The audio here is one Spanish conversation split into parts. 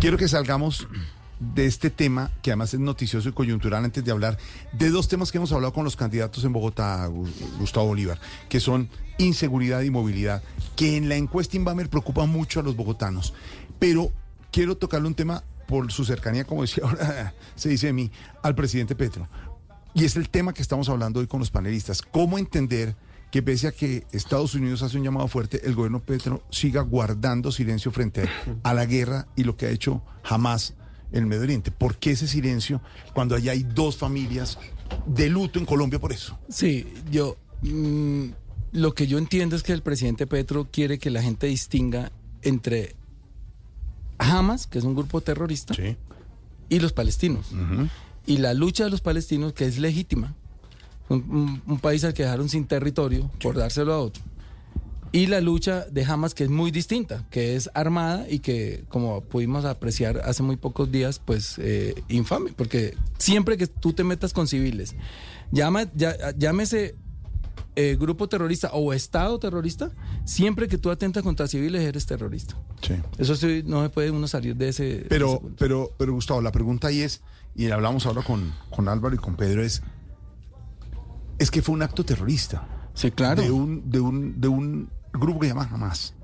quiero que salgamos de este tema, que además es noticioso y coyuntural, antes de hablar de dos temas que hemos hablado con los candidatos en Bogotá, Gustavo Bolívar, que son inseguridad y movilidad, que en la encuesta Inbamer preocupa mucho a los bogotanos. Pero quiero tocarle un tema por su cercanía, como decía ahora, se dice de mí, al presidente Petro. Y es el tema que estamos hablando hoy con los panelistas. ¿Cómo entender que pese a que Estados Unidos hace un llamado fuerte, el gobierno Petro siga guardando silencio frente a la guerra y lo que ha hecho jamás en el Medio Oriente. ¿Por qué ese silencio cuando allá hay dos familias de luto en Colombia por eso? Sí, yo mm, lo que yo entiendo es que el presidente Petro quiere que la gente distinga entre Hamas, que es un grupo terrorista, y los palestinos. Y la lucha de los palestinos, que es legítima. Un, país al que dejaron sin territorio por dárselo a otro y la lucha de Hamas que es muy distinta, que es armada y que como pudimos apreciar hace muy pocos días, pues eh, infame, porque siempre que tú te metas con civiles, llama, llámese eh, grupo terrorista o Estado terrorista, siempre que tú atentas contra civiles eres terrorista. Sí. Eso sí, no se puede uno salir de ese... Pero, pero, pero Gustavo, la pregunta ahí es, y hablamos ahora con, con Álvaro y con Pedro, es, es que fue un acto terrorista. Sí, claro. De un, de un, de un grupo que se llama Hamas.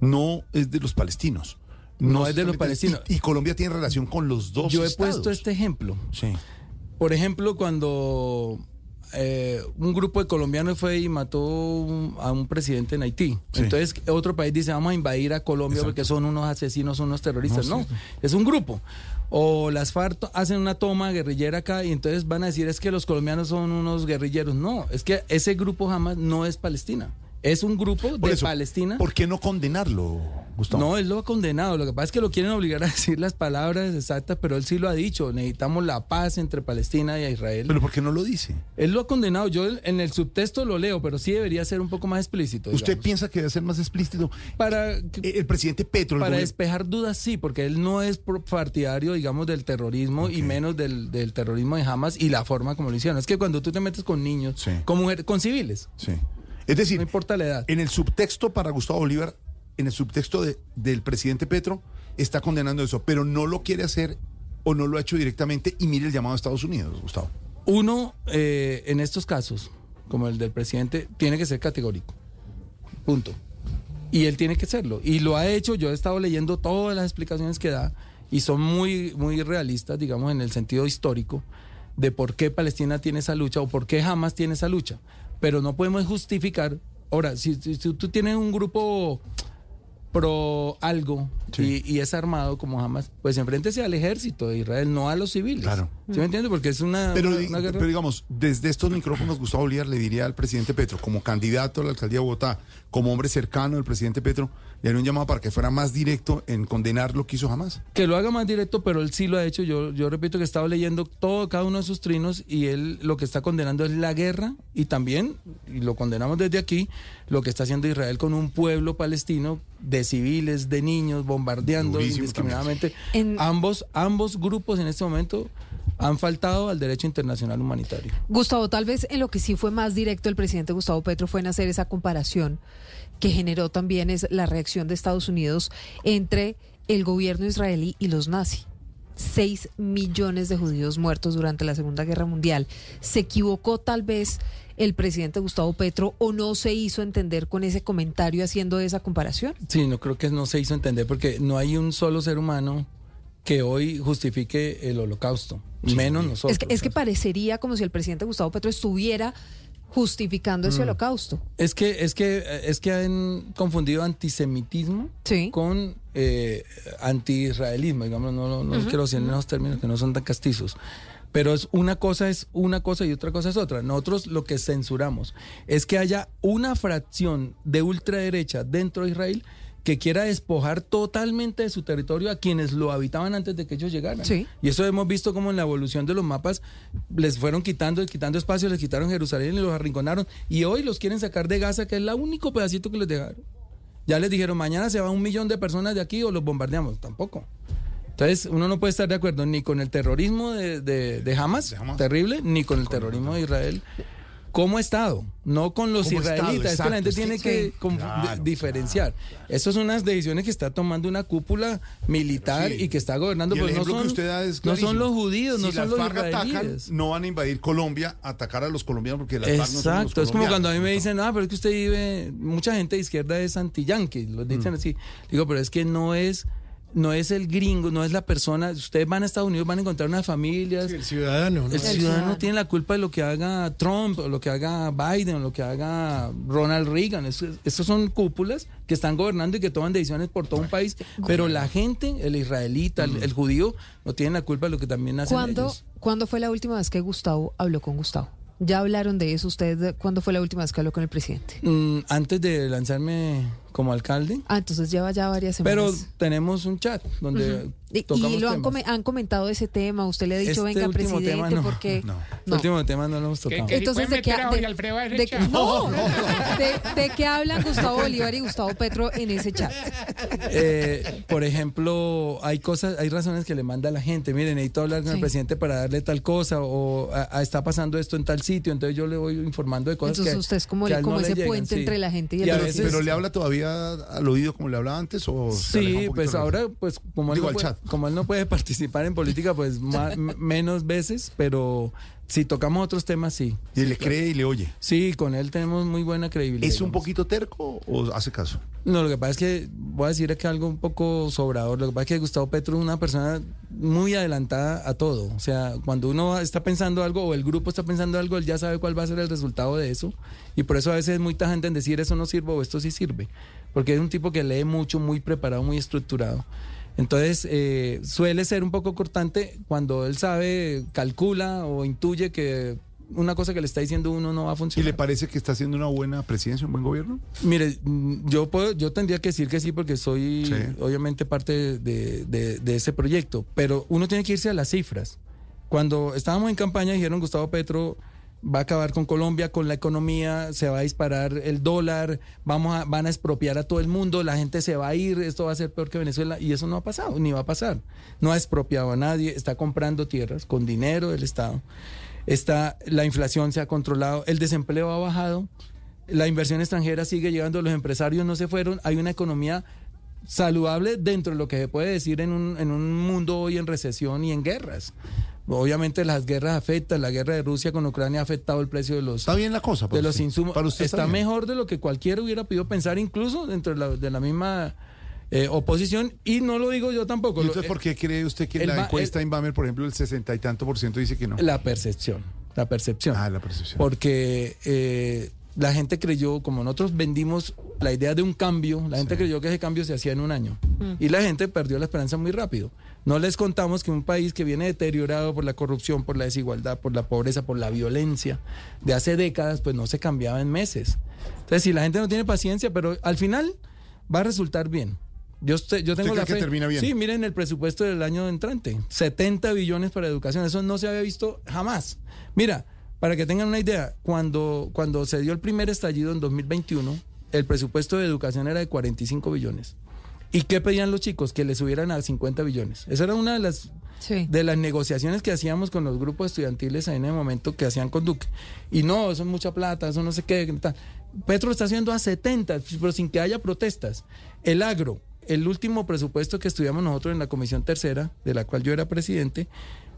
No es de los palestinos. No, es de los palestinos. Y, Colombia tiene relación con los dos. Yo he puesto este ejemplo. Sí. Por ejemplo, cuando eh, un grupo de colombianos fue y mató a un presidente en Haití. Entonces otro país dice vamos a invadir a Colombia porque son unos asesinos, son unos terroristas. No, es un grupo. O las FARC hacen una toma guerrillera acá y entonces van a decir es que los colombianos son unos guerrilleros. No, es que ese grupo jamás no es Palestina. Es un grupo de Palestina. ¿Por qué no condenarlo, Gustavo? No, él lo ha condenado. Lo que pasa es que lo quieren obligar a decir las palabras exactas, pero él sí lo ha dicho. Necesitamos la paz entre Palestina y Israel. ¿Pero por qué no lo dice? Él lo ha condenado. Yo en el subtexto lo leo, pero sí debería ser un poco más explícito. ¿Usted piensa que debe ser más explícito? Para el presidente Petro. para despejar dudas, sí, porque él no es partidario, digamos, del terrorismo y menos del, terrorismo de Hamas y la forma como lo hicieron. Es que cuando tú te metes con niños, con mujeres, con civiles. Sí es decir, no importa la edad. En el subtexto para Gustavo Bolívar, en el subtexto del presidente Petro, está condenando eso, pero no lo quiere hacer o no lo ha hecho directamente y mire el llamado a Estados Unidos, Gustavo. Uno, eh, en estos casos, como el del presidente, tiene que ser categórico. Punto. Y él tiene que serlo. Y lo ha hecho, yo he estado leyendo todas las explicaciones que da y son muy, muy realistas, digamos, en el sentido histórico de por qué Palestina tiene esa lucha o por qué Hamas tiene esa lucha pero no podemos justificar. Ahora, si, tú tienes un grupo pro algo y, es armado como jamás, pues enfréntese al ejército de Israel, no a los civiles. Claro. ¿Sí me entiendes? Porque es una, pero, guerra. Pero digamos, desde estos micrófonos, Gustavo Bolívar le diría al presidente Petro, como candidato a la alcaldía de Bogotá, como hombre cercano del presidente Petro, le haría un llamado para que fuera más directo en condenar lo que hizo jamás. Que lo haga más directo, pero él sí lo ha hecho. Yo, yo repito que estaba leyendo todo, cada uno de sus trinos, y él lo que está condenando es la guerra, y también, y lo condenamos desde aquí, lo que está haciendo Israel con un pueblo palestino de civiles, de niños, bombardeando indiscriminadamente. Ambos, ambos grupos en este momento han faltado al derecho internacional humanitario. Gustavo, tal vez en lo que sí fue más directo el presidente Gustavo Petro fue en hacer esa comparación que generó también es la reacción de Estados Unidos entre el gobierno israelí y los nazis. Seis millones de judíos muertos durante la Segunda Guerra Mundial. ¿Se equivocó tal vez el presidente Gustavo Petro o no se hizo entender con ese comentario haciendo esa comparación? Sí, no creo que no se hizo entender porque no hay un solo ser humano que hoy justifique el holocausto, menos nosotros. Es que, es que parecería como si el presidente Gustavo Petro estuviera justificando ese mm. holocausto. Es que, es que, es que han confundido antisemitismo con eh, anti-israelismo, digamos, no, no, quiero decir en esos términos que no son tan castizos. Pero es una cosa es una cosa y otra cosa es otra. Nosotros lo que censuramos es que haya una fracción de ultraderecha dentro de Israel que quiera despojar totalmente de su territorio a quienes lo habitaban antes de que ellos llegaran. Y eso hemos visto como en la evolución de los mapas les fueron quitando, quitando espacio, les quitaron Jerusalén y los arrinconaron. Y hoy los quieren sacar de Gaza, que es el único pedacito que les dejaron. Ya les dijeron, mañana se va un millón de personas de aquí o los bombardeamos. Tampoco. Entonces, uno no puede estar de acuerdo ni con el terrorismo de, de, Hamas, terrible, ni con el terrorismo de Israel como Estado, no con los Como Estado, israelitas. es que la gente exacto, tiene sí. que conf- Claro, diferenciar. Esas son unas decisiones que está tomando una cúpula militar Sí. y que está gobernando, Y el pero no son, que usted da es no son los judíos, no Si son las los FARC atacan, no van a invadir Colombia, atacar a los colombianos porque las FARC no son los Exacto, es como cuando a mí me dicen, ah, pero es que usted vive, mucha gente de izquierda es anti-yankee, lo dicen Mm. así. Digo, pero es que no es, no es el gringo, no es la persona. Ustedes van a Estados Unidos, van a encontrar unas familias. El ciudadano, ¿no? El ciudadano tiene la culpa de lo que haga Trump, o lo que haga Biden, o lo que haga Ronald Reagan. Eso- Estos son cúpulas que están gobernando y que toman decisiones por todo un país. Pero la gente, el israelita, el, el judío, no tiene la culpa de lo que también hacen ¿Cuándo, ellos. ¿Cuándo fue la última vez que Gustavo habló con Gustavo? Ya hablaron de eso. ¿Usted cuándo fue la última vez que habló con el presidente? Mm, antes de lanzarme como alcalde. Ah, entonces lleva ya varias Pero semanas. tenemos un chat donde Y, tocamos lo han, temas. come- han comentado ese tema. Usted le ha dicho, Este venga, último presidente, tema no. porque. No. El último tema no lo hemos tocado. que- que- Entonces, ¿de qué, de- qué hablan Gustavo Bolívar y Gustavo Petro en ese chat? Eh, por ejemplo, hay cosas, hay razones que le manda a la gente. Miren, necesito hablar con Sí. el presidente para darle tal cosa o a- a- está pasando esto en tal sitio. Entonces yo le voy informando de cosas Entonces que usted es como, que como ese puente sí. entre la gente y el Y a Pero, veces- pero le habla todavía al oído como le hablaba antes o Sí, pues ahora, pues como él, Digo, no puede, como él no puede participar en política, pues ma- m- menos veces, pero si tocamos otros temas, sí. Y le cree y le oye. Sí, con él tenemos muy buena credibilidad. ¿Es un poquito terco o hace caso? No, lo que pasa es que voy a decir que algo un poco sobrador. Lo que pasa es que Gustavo Petro es una persona muy adelantada a todo. O sea, cuando uno está pensando algo o el grupo está pensando algo, él ya sabe cuál va a ser el resultado de eso. Y por eso a veces es muy tajante en decir eso no sirve o esto sí sirve. Porque es un tipo que lee mucho, muy preparado, muy estructurado. Entonces, eh, suele ser un poco cortante cuando él sabe, calcula o intuye que una cosa que le está diciendo uno no va a ¿Y funcionar. le parece que está haciendo una buena presidencia, un buen gobierno? Mire, mm, yo puedo, yo tendría que decir que sí porque soy Sí. obviamente parte de, de- de ese proyecto, pero uno tiene que irse a las cifras. Cuando estábamos en campaña dijeron Gustavo Petro va a acabar con Colombia, con la economía, se va a disparar el dólar, vamos a, van a expropiar a todo el mundo, la gente se va a ir, esto va a ser peor que Venezuela y eso no ha pasado, ni va a pasar. No ha expropiado a nadie, está comprando tierras con dinero del Estado. Está, la inflación se ha controlado, el desempleo ha bajado, la inversión extranjera sigue llegando, los empresarios no se fueron, hay una economía saludable dentro de lo que se puede decir en un, en un mundo hoy en recesión y en guerras. Obviamente las guerras afectan, la guerra de Rusia con Ucrania ha afectado el precio de los, Está bien la cosa. de los usted. insumos. Para usted está mejor de lo que cualquiera hubiera podido pensar, incluso dentro de la, de la misma eh, oposición. Y no lo digo yo tampoco. ¿Y entonces por qué cree usted que el la encuesta el- Inbamer, por ejemplo, el sesenta y tanto por ciento dice que no? La percepción. La percepción. Ah, la percepción. Porque eh, la gente creyó, como nosotros vendimos la idea de un cambio, la gente creyó que ese cambio se hacía en un año. Y la gente perdió la esperanza muy rápido. No les contamos que un país que viene deteriorado por la corrupción, por la desigualdad, por la pobreza, por la violencia, de hace décadas, pues no se cambiaba en meses. Entonces, si la gente no tiene paciencia, pero al final va a resultar bien. Yo, tengo cree la que fe. termina bien? Sí, miren el presupuesto del año entrante, 70 billones para educación, eso no se había visto jamás. Mira, para que tengan una idea, cuando, cuando se dio el primer estallido en 2021, el presupuesto de educación era de 45 billones. ¿Y qué pedían los chicos? Que le subieran a 50 billones. Esa era una de las, Sí. de las negociaciones que hacíamos con los grupos estudiantiles en el momento que hacían con Duque. Y no, eso es mucha plata, eso no sé qué. tal. Petro lo está haciendo a 70, pero sin que haya protestas. El agro, el último presupuesto que estudiamos nosotros en la Comisión Tercera, de la cual yo era presidente,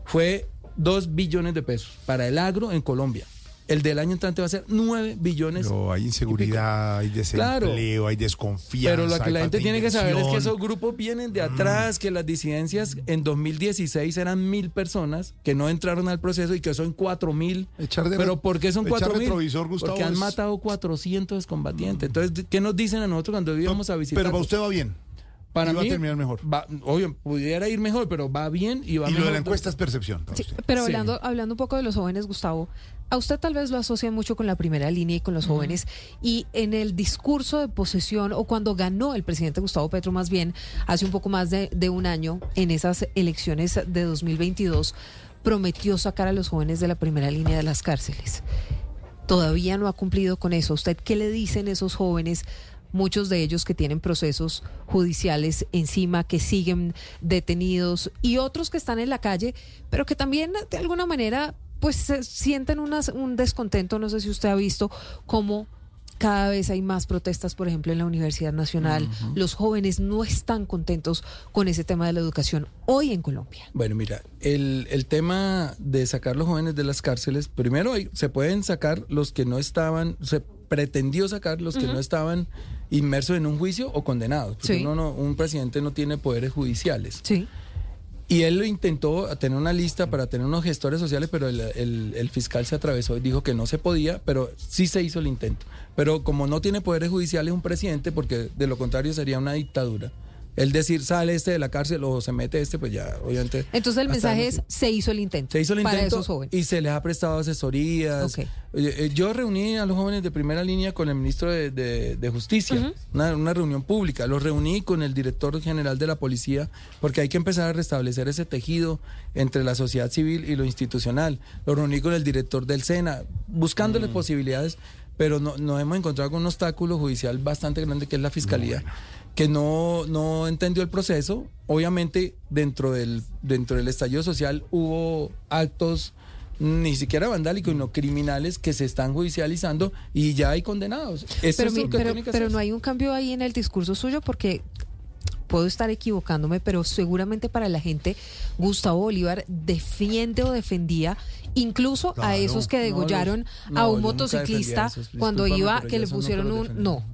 fue 2 billones de pesos para el agro en Colombia. El del año entrante va a ser 9 billones. Pero hay inseguridad, hay desempleo, Claro. hay desconfianza. Pero lo que la gente tiene que saber es que esos grupos vienen de atrás, que las disidencias en 2016 eran mil personas que no entraron al proceso y que son cuatro mil. Pero ¿por qué son cuatro mil? Porque han matado 400 combatientes. Entonces, ¿qué nos dicen a nosotros cuando íbamos a visitar? Pero para usted va bien. Para va a terminar mejor. va- obvio, pudiera ir mejor, pero va bien y va Y lo mejor. de la encuesta es percepción. Sí, pero Sí. hablando, hablando un poco de los jóvenes, Gustavo, a usted tal vez lo asocian mucho con la primera línea y con los jóvenes. Y en el discurso de posesión, o cuando ganó el presidente Gustavo Petro, más bien, hace un poco más de, de un año, en esas elecciones de 2022, prometió sacar a los jóvenes de la primera línea de las cárceles. Todavía no ha cumplido con eso. ¿Usted qué le dicen esos jóvenes? Muchos de ellos que tienen procesos judiciales encima, que siguen detenidos y otros que están en la calle, pero que también de alguna manera pues se sienten unas, un descontento, no sé si usted ha visto cómo cada vez hay más protestas, por ejemplo, en la Universidad Nacional. Los jóvenes no están contentos con ese tema de la educación hoy en Colombia. Bueno, mira, el, el tema de sacar los jóvenes de las cárceles, primero se pueden sacar los que no estaban, se pretendió sacar los que no estaban inmersos en un juicio o condenados. Porque Sí. uno no- un presidente no tiene poderes judiciales. Sí. Y él lo intentó tener una lista para tener unos gestores sociales, pero el, el- el fiscal se atravesó y dijo que no se podía, pero sí se hizo el intento. Pero como no tiene poderes judiciales un presidente, porque de lo contrario sería una dictadura. El decir sale este de la cárcel o se mete este, pues ya obviamente... Entonces el mensaje es, se hizo el intento. Se hizo el para intento esos jóvenes. y se les ha prestado asesorías. Oye, eh, Yo reuní a los jóvenes de primera línea con el ministro de, de- de Justicia, una, una reunión pública. Los reuní con el director general de la policía porque hay que empezar a restablecer ese tejido entre la sociedad civil y lo institucional. Los reuní con el director del SENA, buscándoles posibilidades, pero no- nos hemos encontrado con un obstáculo judicial bastante grande que es la fiscalía que no, no entendió el proceso. Obviamente, dentro del, dentro del estallido social hubo actos ni siquiera vandálicos, sino criminales que se están judicializando y ya hay condenados. Eso Pero, es mi- lo que pero, tiene que pero no hay un cambio ahí en el discurso suyo porque puedo estar equivocándome, pero seguramente para la gente Gustavo Bolívar defiende o defendía incluso a esos que No, degollaron a un motociclista esos, cuando iba que le pusieron un defendí. no,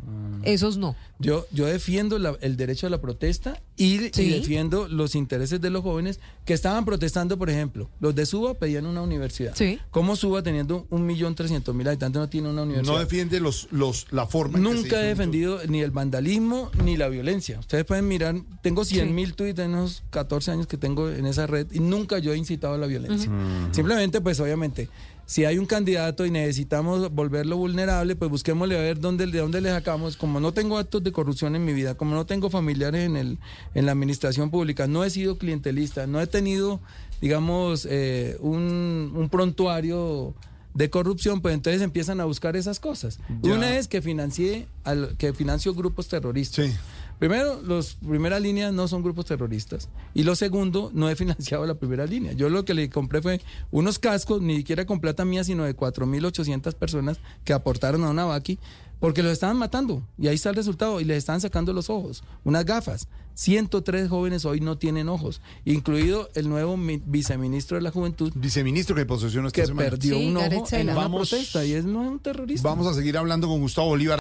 esos no. Yo, yo defiendo la- el derecho a la protesta y, defiendo los intereses de los jóvenes que estaban protestando, por ejemplo. Los de Suba pedían una universidad. Sí. ¿Cómo Suba, teniendo un millón trescientos mil habitantes, no tiene una universidad? No defiende los, los, la forma en que se Nunca he defendido ni el vandalismo ni la violencia. Ustedes pueden mirar, tengo 100 mil tweets en unos 14 años que tengo en esa red y nunca yo he incitado a la violencia. Simplemente, pues obviamente, si hay un candidato y necesitamos volverlo vulnerable, pues busquémosle a ver dónde, de dónde le sacamos. Como no tengo actos de corrupción en mi vida, como no tengo familiares en, el, en la administración pública, no he sido clientelista, no he tenido, digamos, eh, un, un prontuario de corrupción, pues entonces empiezan a buscar esas cosas. Ya. Una es que financié al, que financió grupos terroristas. Sí. Primero, los primeras líneas no son grupos terroristas. Y lo segundo, no he financiado la primera línea. Yo lo que le compré fue unos cascos, ni siquiera con plata mía, sino de 4.800 personas que aportaron a una vaqui, porque los estaban matando. Y ahí está el resultado. Y les estaban sacando los ojos. Unas gafas. 103 jóvenes hoy no tienen ojos, incluido el nuevo mi- viceministro de la Juventud, Viceministro que posesionó esta que semana. perdió Sí, un ojo en Vamos- protesta. Y es no es un terrorista. Vamos a seguir hablando con Gustavo Bolívar.